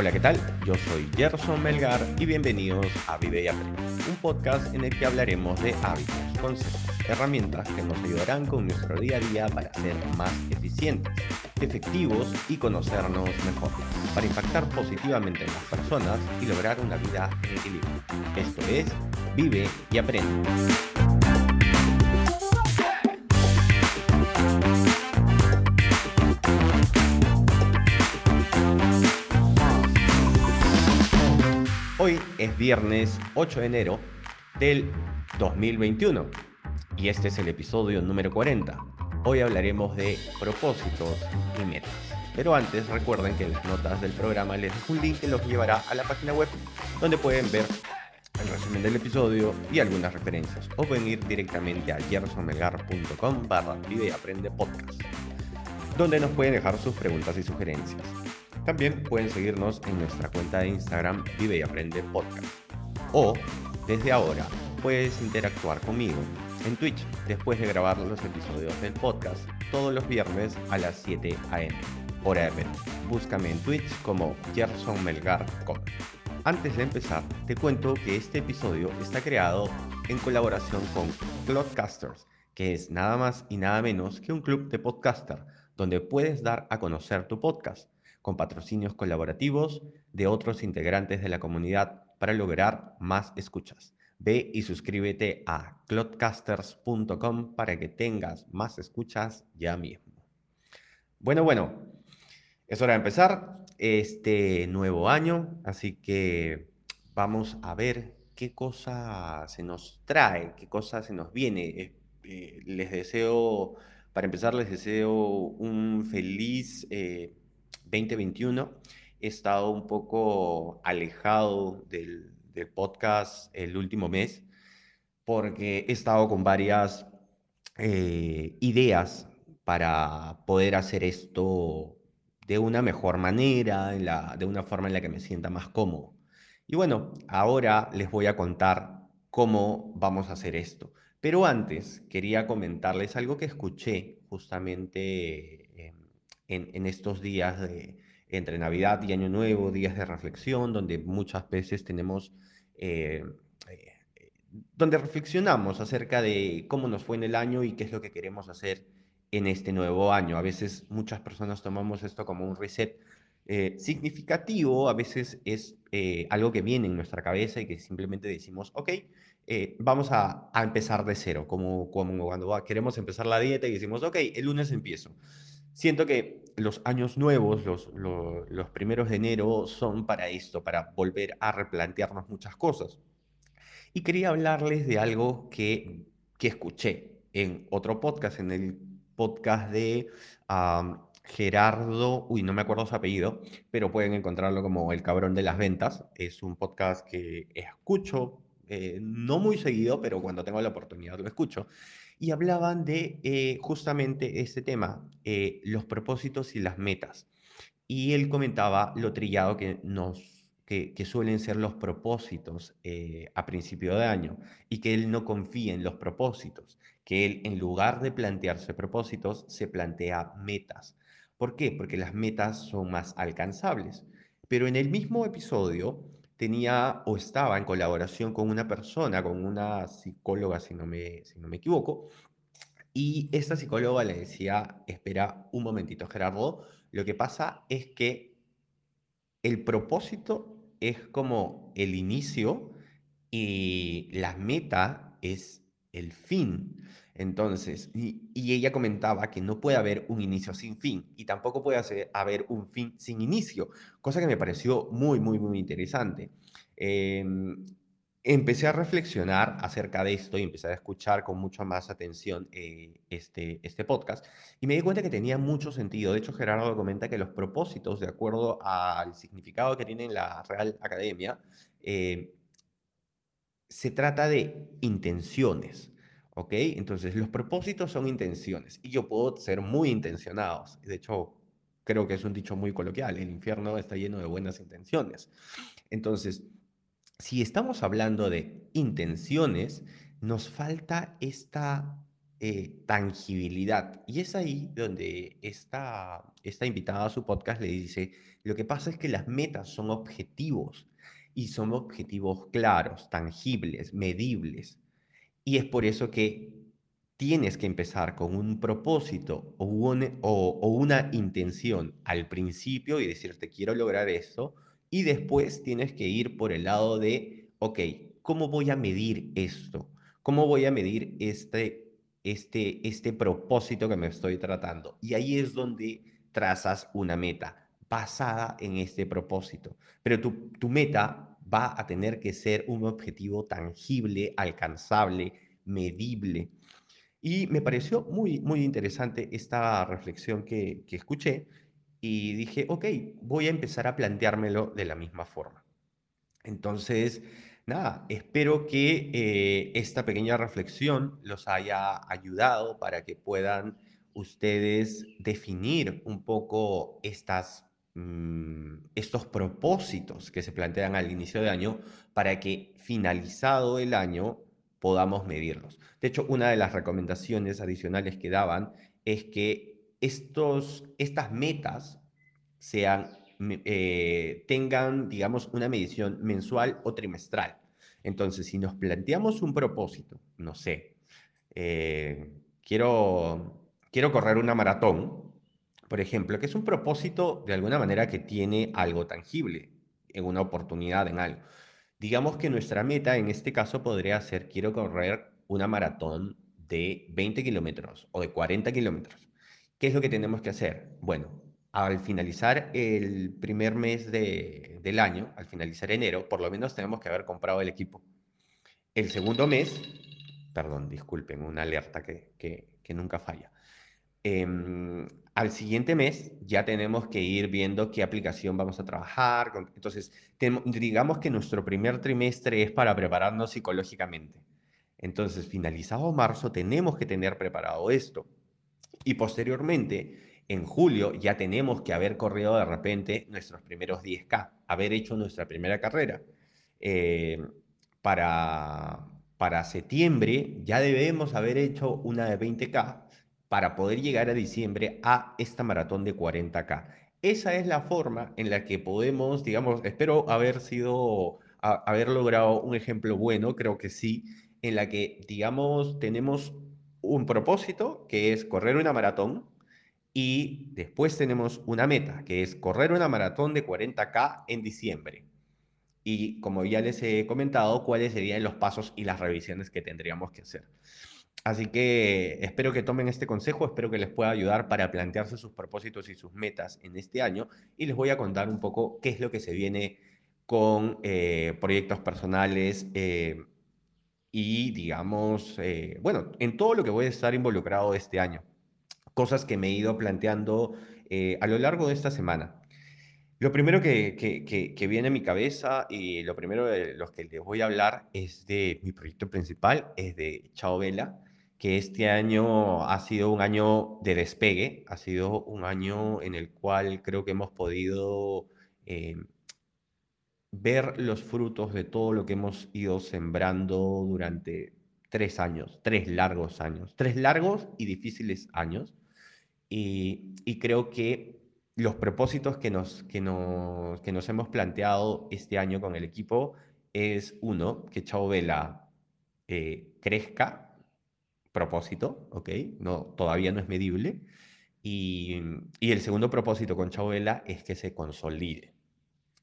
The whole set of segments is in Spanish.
Hola, ¿qué tal? Yo soy Gerson Melgar y bienvenidos a Vive y Aprende, un podcast en el que hablaremos de hábitos, conceptos, herramientas que nos ayudarán con nuestro día a día para ser más eficientes, efectivos y conocernos mejor, para impactar positivamente en las personas y lograr una vida en equilibrio. Esto es Vive y Aprende. Viernes 8 de enero del 2021 y este es el episodio número 40. Hoy hablaremos de propósitos y metas. Pero antes recuerden que en las notas del programa les dejo un link que los llevará a la página web donde pueden ver el resumen del episodio y algunas referencias o pueden ir directamente a gersonmelgar.com barra vive y aprende podcast donde nos pueden dejar sus preguntas y sugerencias. También pueden seguirnos en nuestra cuenta de Instagram Vive y Aprende Podcast. O, desde ahora, puedes interactuar conmigo en Twitch después de grabar los episodios del podcast todos los viernes a las 7 am. Hora de. Búscame en Twitch como Gerson Melgar Antes de empezar, te cuento que este episodio está creado en colaboración con Cloudcasters, que es nada más y nada menos que un club de podcaster donde puedes dar a conocer tu podcast con patrocinios colaborativos de otros integrantes de la comunidad para lograr más escuchas. Ve y suscríbete a clodcasters.com para que tengas más escuchas ya mismo. Bueno, bueno, es hora de empezar este nuevo año, así que vamos a ver qué cosa se nos trae, qué cosa se nos viene. Eh, eh, les deseo, para empezar, les deseo un feliz eh, 2021 he estado un poco alejado del, podcast el último mes porque he estado con varias eh, ideas para poder hacer esto de una mejor manera, de una forma en la que me sienta más cómodo. Y bueno, ahora les voy a contar cómo vamos a hacer esto. Pero antes quería comentarles algo que escuché justamente en, estos días de, entre Navidad y Año Nuevo, días de reflexión, donde muchas veces tenemos, eh, eh, donde reflexionamos acerca de cómo nos fue en el año y qué es lo que queremos hacer en este nuevo año. A veces muchas personas tomamos esto como un reset eh, significativo, a veces es algo que viene en nuestra cabeza y que simplemente decimos, ok, vamos a, a, empezar de cero, como, como cuando queremos empezar la dieta y decimos, ok, el lunes empiezo siento que los años nuevos, los, los, primeros de enero, son para esto, para volver a replantearnos muchas cosas. Y quería hablarles de algo que, que escuché en otro podcast, en el podcast de Gerardo, uy, no me acuerdo su apellido, pero pueden encontrarlo como El Cabrón de las Ventas. Es un podcast que escucho, eh, no muy seguido, pero cuando tengo la oportunidad lo escucho y hablaban de eh, justamente este tema, eh, los propósitos y las metas. Y él comentaba lo trillado que, nos, que, suelen ser los propósitos a principio de año y que él no confía en los propósitos, que él en lugar de plantearse propósitos se plantea metas. ¿Por qué? Porque las metas son más alcanzables. Pero en el mismo episodio tenía o estaba en colaboración con una persona, con una psicóloga, si no me, si no me equivoco, y esta psicóloga le decía, espera un momentito, Gerardo, lo que pasa es que el propósito es como el inicio y la meta es el fin. Entonces, y, ella comentaba que no puede haber un inicio sin fin y tampoco puede haber un fin sin inicio, cosa que me pareció muy, muy, muy interesante. Em, empecé a reflexionar acerca de esto y empecé a escuchar con mucha más atención eh, este, este podcast y me di cuenta que tenía mucho sentido. De hecho, Gerardo comenta que los propósitos, de acuerdo al significado que tiene la Real Academia, eh, se trata de intenciones. ¿Ok? Entonces, los propósitos son intenciones y yo puedo ser muy intencionados. De hecho, creo que es un dicho muy coloquial, el infierno está lleno de buenas intenciones. Entonces, si estamos hablando de intenciones, nos falta esta eh, tangibilidad. Y es ahí donde esta, esta invitada a su podcast le dice, lo que pasa es que las metas son objetivos y son objetivos claros, tangibles, medibles. Y es por eso que tienes que empezar con un propósito o, una intención al principio y decirte quiero lograr esto y después tienes que ir por el lado de, ok, ¿cómo voy a medir esto? ¿Cómo voy a medir este este, este propósito que me estoy tratando. Y ahí es donde trazas una meta basada en este propósito. Pero tu, tu meta va a tener que ser un objetivo tangible, alcanzable, medible. Y me pareció muy, muy interesante esta reflexión que, que escuché y dije, ok, voy a empezar a planteármelo de la misma forma. Entonces, nada, espero que eh, esta pequeña reflexión los haya ayudado para que puedan ustedes definir un poco estas, estos propósitos que se plantean al inicio de año para que finalizado el año podamos medirlos. De hecho, una de las recomendaciones adicionales que daban es que estos, estas metas sean eh, tengan, digamos, una medición mensual o trimestral. Entonces, si nos planteamos un propósito, no sé, eh, quiero, quiero correr una maratón, por ejemplo, que es un propósito de alguna manera que tiene algo tangible, en una oportunidad, en algo. Digamos que nuestra meta en este caso podría ser, quiero correr una maratón de 20 kilómetros o de 40 kilómetros. ¿Qué es lo que tenemos que hacer? Bueno, al finalizar el primer mes del año, al finalizar enero, por lo menos tenemos que haber comprado el equipo. El segundo mes, perdón, disculpen, una alerta que, que, nunca falla. Em, al siguiente mes ya tenemos que ir viendo qué aplicación vamos a trabajar. Entonces, digamos que nuestro primer trimestre es para prepararnos psicológicamente. Entonces, finalizado marzo, tenemos que tener preparado esto. Y posteriormente, en julio ya tenemos que haber corrido de repente nuestros primeros 10K, haber hecho nuestra primera carrera. Eh, para, para septiembre ya debemos haber hecho una de 20K para poder llegar a diciembre a esta maratón de 40K. Esa es la forma en la que podemos, digamos, espero haber sido, haber logrado un ejemplo bueno, creo que sí, en la que, digamos, tenemos un propósito que es correr una maratón, y después tenemos una meta, que es correr una maratón de 40K en diciembre. Y como ya les he comentado, cuáles serían los pasos y las revisiones que tendríamos que hacer. Así que espero que tomen este consejo, espero que les pueda ayudar para plantearse sus propósitos y sus metas en este año y les voy a contar un poco qué es lo que se viene con eh, proyectos personales eh, y digamos, eh, bueno, en todo lo que voy a estar involucrado este año cosas que me he ido planteando a lo largo de esta semana. Lo primero que, que, viene a mi cabeza y lo primero de los que les voy a hablar es de mi proyecto principal, es de Chao Vela, que este año ha sido un año de despegue, ha sido un año en el cual creo que hemos podido eh, ver los frutos de todo lo que hemos ido sembrando durante tres años, tres largos años, tres largos y difíciles años. Y, creo que los propósitos que nos, que, nos, que nos hemos planteado este año con el equipo es uno, que Chao Vela eh, crezca, propósito, ¿ok? No, todavía no es medible. Y, y el segundo propósito con Chao Vela es que se consolide.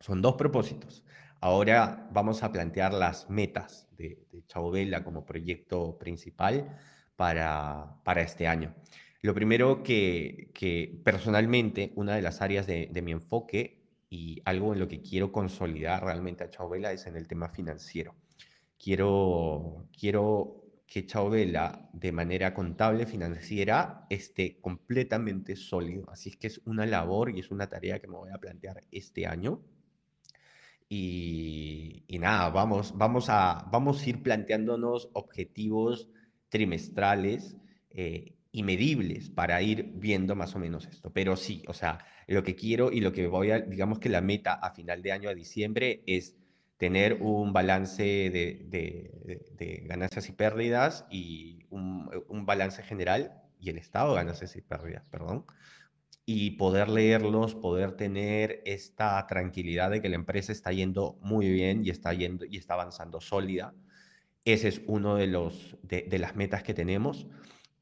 Son dos propósitos. Ahora vamos a plantear las metas de, de Chao Vela como proyecto principal para, para este año. Lo primero que, personalmente, una de las áreas de, mi enfoque y algo en lo que quiero consolidar realmente a Chauvela es en el tema financiero. Quiero, quiero que Chauvela de manera contable, financiera, esté completamente sólido. Así es que es una labor y es una tarea que me voy a plantear este año. Y, y nada, vamos, vamos, a, vamos a ir planteándonos objetivos trimestrales eh, y medibles para ir viendo más o menos esto. Pero sí, o sea, lo que quiero y lo que voy a, digamos que la meta a final de año, a diciembre, es tener un balance de, ganancias y pérdidas y un, un, balance general y el estado de ganancias y pérdidas, perdón, y poder leerlos, poder tener esta tranquilidad de que la empresa está yendo muy bien y está, yendo, y está avanzando sólida. Ese es uno de, los, de, las metas que tenemos.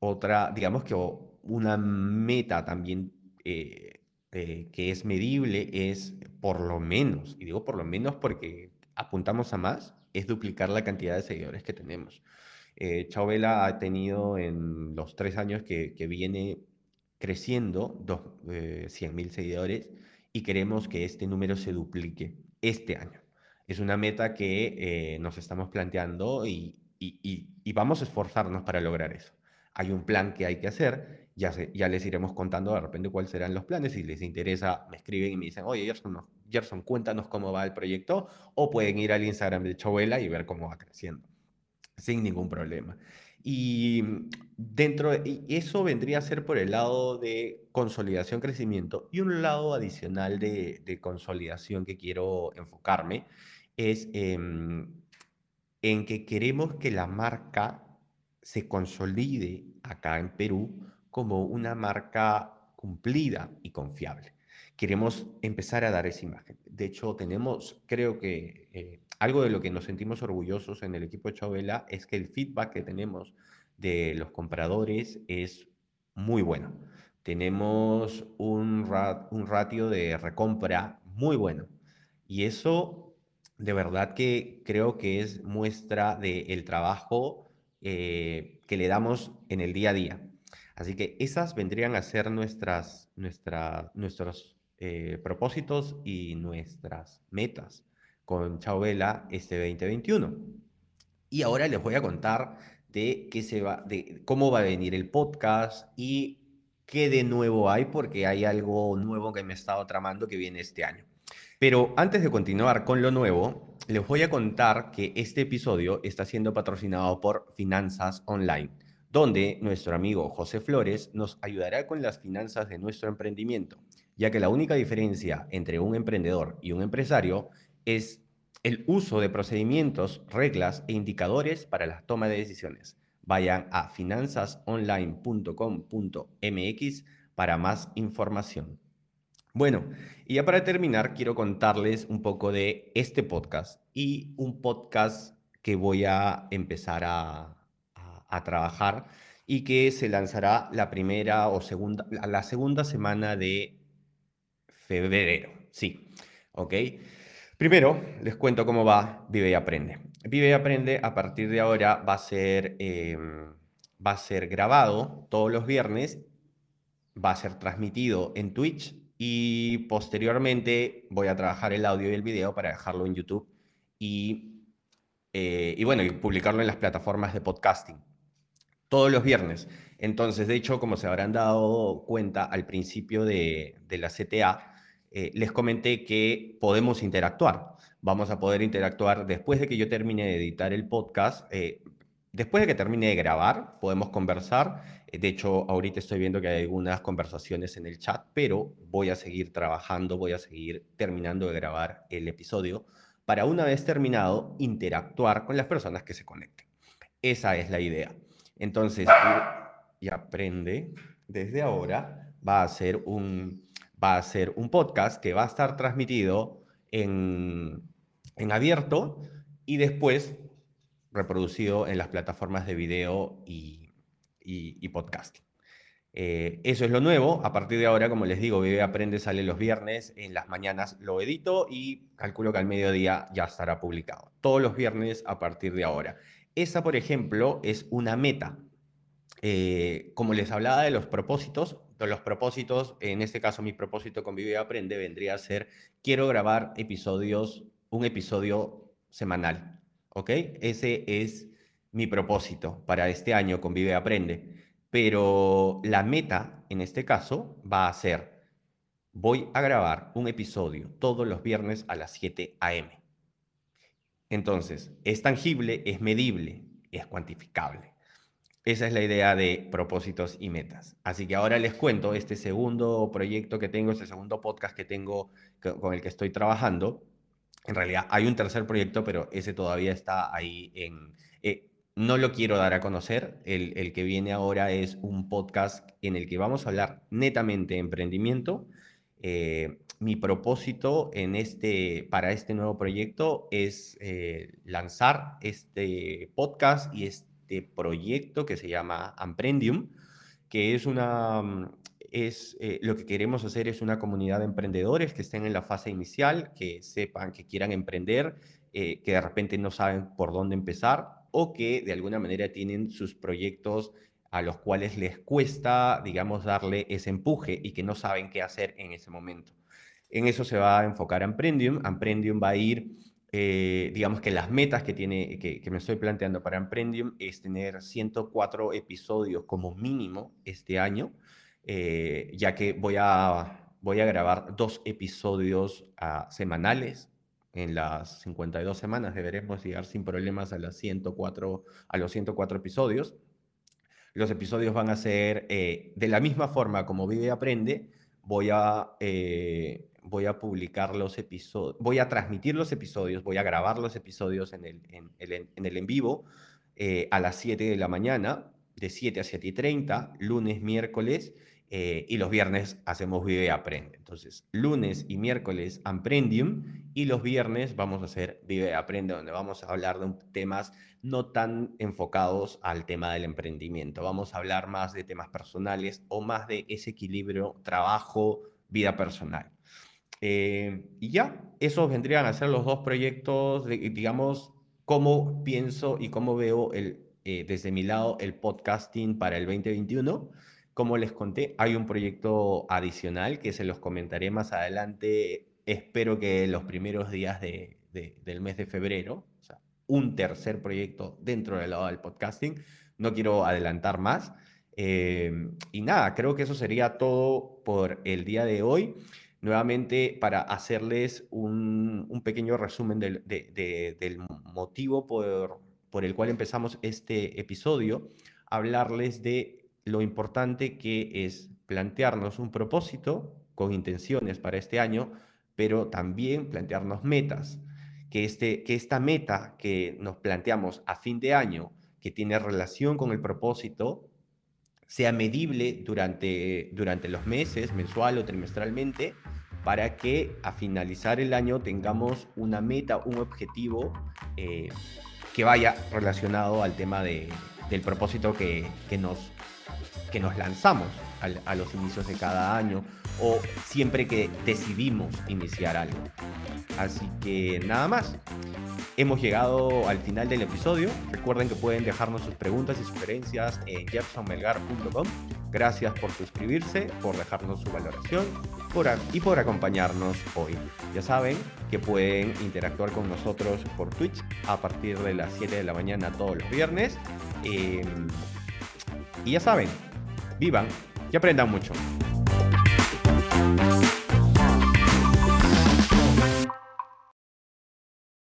Otra, digamos que una meta también eh, eh, que es medible es por lo menos, y digo por lo menos porque apuntamos a más, es duplicar la cantidad de seguidores que tenemos. Eh, Chauvela ha tenido en los tres años que, que viene creciendo, dos, eh, 100.000 seguidores, y queremos que este número se duplique este año. Es una meta que eh, nos estamos planteando y, y, vamos a esforzarnos para lograr eso. Hay un plan que hay que hacer, ya, ya les iremos contando de repente cuáles serán los planes. Si les interesa, me escriben y me dicen, oye, Gerson, Gerson, cuéntanos cómo va el proyecto, o pueden ir al Instagram de Chovela y ver cómo va creciendo, sin ningún problema. Y dentro de eso vendría a ser por el lado de consolidación, crecimiento. Y un lado adicional de, consolidación que quiero enfocarme es en que queremos que la marca se consolide acá en Perú como una marca cumplida y confiable. Queremos empezar a dar esa imagen. De hecho, tenemos, creo que eh, algo de lo que nos sentimos orgullosos en el equipo de Chabela es que el feedback que tenemos de los compradores es muy bueno. Tenemos un, un ratio de recompra muy bueno. Y eso de verdad que creo que es muestra del trabajo eh, que le damos en el día a día. Así que esas vendrían a ser nuestras, nuestros eh, propósitos y nuestras metas con Chao Vela este 2021. Y ahora les voy a contar de qué se va, de cómo va a venir el podcast y qué de nuevo hay, porque hay algo nuevo que me he estado tramando que viene este año. Pero antes de continuar con lo nuevo, les voy a contar que este episodio está siendo patrocinado por Finanzas Online, donde nuestro amigo José Flores nos ayudará con las finanzas de nuestro emprendimiento, ya que la única diferencia entre un emprendedor y un empresario es el uso de procedimientos, reglas e indicadores para la toma de decisiones. Vayan a finanzasonline.com.mx para más información. Bueno, y ya para terminar, quiero contarles un poco de este podcast y un podcast que voy a empezar a, trabajar y que se lanzará la primera o segunda, la segunda semana de febrero. Sí, ¿ok? Primero, les cuento cómo va Vive y Aprende. Vive y Aprende a partir de ahora va a ser, em, va a ser grabado todos los viernes, va a ser transmitido en Twitch y posteriormente voy a trabajar el audio y el video para dejarlo en YouTube y, eh, y bueno, y publicarlo en las plataformas de podcasting. Todos los viernes. Entonces, de hecho, como se habrán dado cuenta al principio de, la CTA, eh, les comenté que podemos interactuar. Vamos a poder interactuar después de que yo termine de editar el podcast. Eh, después de que termine de grabar, podemos conversar. De hecho, ahorita estoy viendo que hay algunas conversaciones en el chat, pero voy a seguir trabajando, voy a seguir terminando de grabar el episodio para una vez terminado, interactuar con las personas que se conecten. Esa es la idea. Entonces, y aprende desde ahora, va a ser un, va a ser un podcast que va a estar transmitido en, abierto y después reproducido en las plataformas de video y, y, podcasting. Eh, eso es lo nuevo. A partir de ahora, como les digo, Vive Aprende sale los viernes. En las mañanas lo edito y calculo que al mediodía ya estará publicado. Todos los viernes a partir de ahora. Esa, por ejemplo, es una meta. Eh, como les hablaba de los propósitos, los propósitos, en este caso mi propósito con Vive y Aprende vendría a ser, quiero grabar episodios, un episodio semanal, ¿ok? Ese es mi propósito para este año con Vive Aprende. Pero la meta, en este caso, va a ser, voy a grabar un episodio todos los viernes a las 7 a.m. Entonces, es tangible, es medible, es cuantificable. Esa es la idea de propósitos y metas. Así que ahora les cuento este segundo proyecto que tengo, este segundo podcast que tengo con el que estoy trabajando. En realidad hay un tercer proyecto, pero ese todavía está ahí en... Eh, no lo quiero dar a conocer. El, que viene ahora es un podcast en el que vamos a hablar netamente de emprendimiento. Eh, mi propósito en este, para este nuevo proyecto es eh, lanzar este podcast y este proyecto que se llama Amprendium, que es una, mm, es, eh, lo que queremos hacer es una comunidad de emprendedores que estén en la fase inicial, que sepan que quieran emprender, que de repente no saben por dónde empezar o que de alguna manera tienen sus proyectos a los cuales les cuesta, digamos, darle ese empuje y que no saben qué hacer en ese momento. En eso se va a enfocar Amprendium. Amprendium va a ir, eh, digamos que las metas que, tiene, que, me estoy planteando para Amprendium es tener 104 episodios como mínimo este año, eh, ya que voy a, voy a grabar dos episodios ah, semanales en las 52 semanas deberemos llegar sin problemas a, las 104, a los 104 episodios. Los episodios van a ser eh, de la misma forma como Vive y Aprende. Voy a, eh, voy a publicar los episodios, voy a transmitir los episodios, voy a grabar los episodios en el en, el en vivo eh, a las 7 de la mañana, de 7 a 7 y 30, lunes, miércoles eh, y los viernes hacemos Vive Aprende. Entonces, lunes y miércoles Amprendium y los viernes vamos a hacer Vive Aprende, donde vamos a hablar de temas no tan enfocados al tema del emprendimiento. Vamos a hablar más de temas personales o más de ese equilibrio trabajo, vida personal. Eh, y ya, esos vendrían a ser los dos proyectos, digamos, cómo pienso y cómo veo el, eh, desde mi lado el podcasting para el 2021. Como les conté, hay un proyecto adicional que se los comentaré más adelante. Espero que los primeros días de, del mes de febrero, un tercer proyecto dentro del lado del podcasting. No quiero adelantar más. Em, y nada, creo que eso sería todo por el día de hoy. Nuevamente, para hacerles un, pequeño resumen del, motivo por el cual empezamos este episodio, hablarles de lo importante que es plantearnos un propósito con intenciones para este año, pero también plantearnos metas, que, este, que esta meta que nos planteamos a fin de año, que tiene relación con el propósito, sea medible durante, durante los meses, mensual o trimestralmente, para que a finalizar el año tengamos una meta, un objetivo eh, que vaya relacionado al tema de, del propósito que, que nos que nos lanzamos a los inicios de cada año o siempre que decidimos iniciar algo. Así que nada más. Hemos llegado al final del episodio. Recuerden que pueden dejarnos sus preguntas y sugerencias en jeffersonmelgar.com. Gracias por suscribirse, por dejarnos su valoración y por acompañarnos hoy. Ya saben que pueden interactuar con nosotros por Twitch a partir de las 7 de la mañana todos los viernes. Em, y ya saben, vivan y aprendan mucho.